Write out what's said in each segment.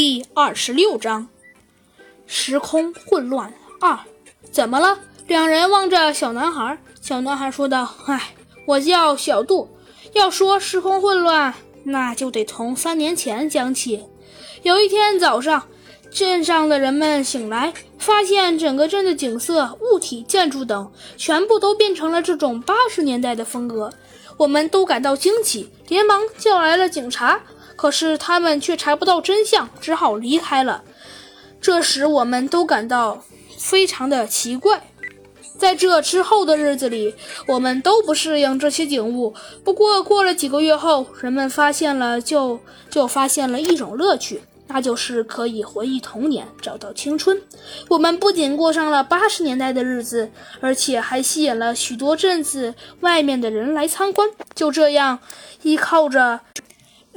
第二十六章，时空混乱二，怎么了？两人望着小男孩。小男孩说道：“唉，我叫小杜。要说时空混乱，那就得从三年前讲起。有一天早上，镇上的人们醒来，发现整个镇的景色、物体、建筑等，全部都变成了这种八十年代的风格。我们都感到惊奇，连忙叫来了警察。”可是他们却查不到真相，只好离开了。这时，我们都感到非常的奇怪。在这之后的日子里，我们都不适应这些景物。不过，过了几个月后，人们发现了，就就发现了一种乐趣，那就是可以回忆童年，找到青春。我们不仅过上了八十年代的日子，而且还吸引了许多镇子外面的人来参观。就这样，依靠着。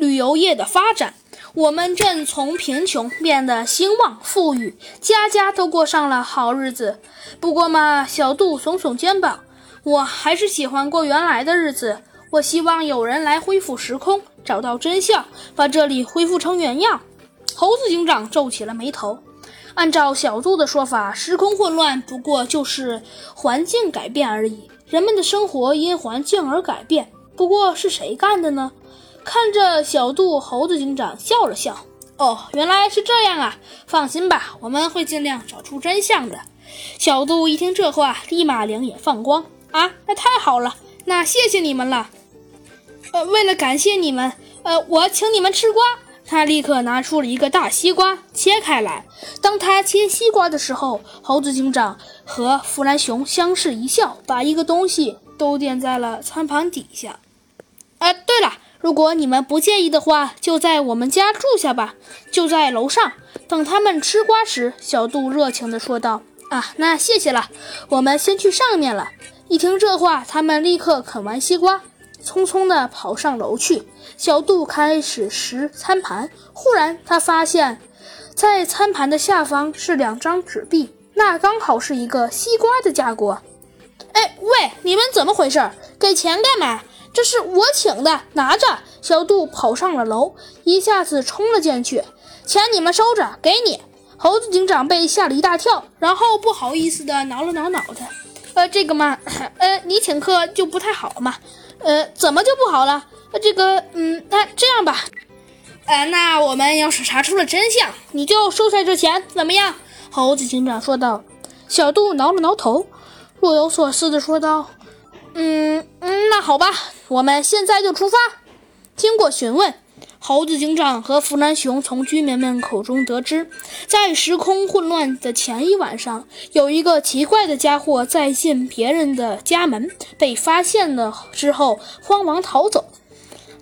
旅游业的发展，我们正从贫穷变得兴旺富裕，家家都过上了好日子。不过嘛，小杜耸耸肩膀，我还是喜欢过原来的日子。我希望有人来恢复时空，找到真相，把这里恢复成原样。猴子警长皱起了眉头。按照小杜的说法，时空混乱不过就是环境改变而已，人们的生活因环境而改变。不过是谁干的呢？看着小杜，猴子警长笑了笑。哦，原来是这样啊！放心吧，我们会尽量找出真相的。小杜一听这话，立马两眼放光。啊，那太好了，那谢谢你们了。呃，为了感谢你们，呃，我请你们吃瓜。他立刻拿出了一个大西瓜，切开来。当他切西瓜的时候，猴子警长和弗兰熊相视一笑，把一个东西都垫在了餐盘底下。啊，对了。如果你们不介意的话，就在我们家住下吧，就在楼上。等他们吃瓜时，小杜热情地说道：“啊，那谢谢了，我们先去上面了。”一听这话，他们立刻啃完西瓜，匆匆地跑上楼去。小杜开始拾餐盘，忽然他发现，在餐盘的下方是两张纸币，那刚好是一个西瓜的价格。哎，喂，你们怎么回事？给钱干嘛？这是我请的，拿着。小杜跑上了楼，一下子冲了进去。钱你们收着，给你。猴子警长被吓了一大跳，然后不好意思的挠了挠脑袋。呃，这个嘛，呃，你请客就不太好嘛。呃，怎么就不好了？呃，这个，嗯，那这样吧，呃，那我们要是查出了真相，你就收下这钱，怎么样？猴子警长说道。小杜挠了挠头，若有所思的说道：“嗯嗯，那好吧。”我们现在就出发。经过询问，猴子警长和弗兰熊从居民们口中得知，在时空混乱的前一晚上，有一个奇怪的家伙在进别人的家门，被发现了之后慌忙逃走。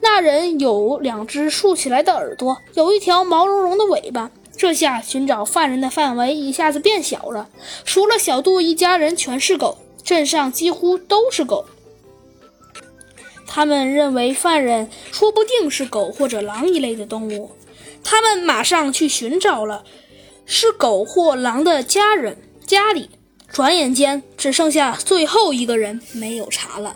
那人有两只竖起来的耳朵，有一条毛茸茸的尾巴。这下寻找犯人的范围一下子变小了，除了小杜一家人全是狗，镇上几乎都是狗。他们认为犯人说不定是狗或者狼一类的动物，他们马上去寻找了是狗或狼的家人家里。转眼间，只剩下最后一个人没有查了。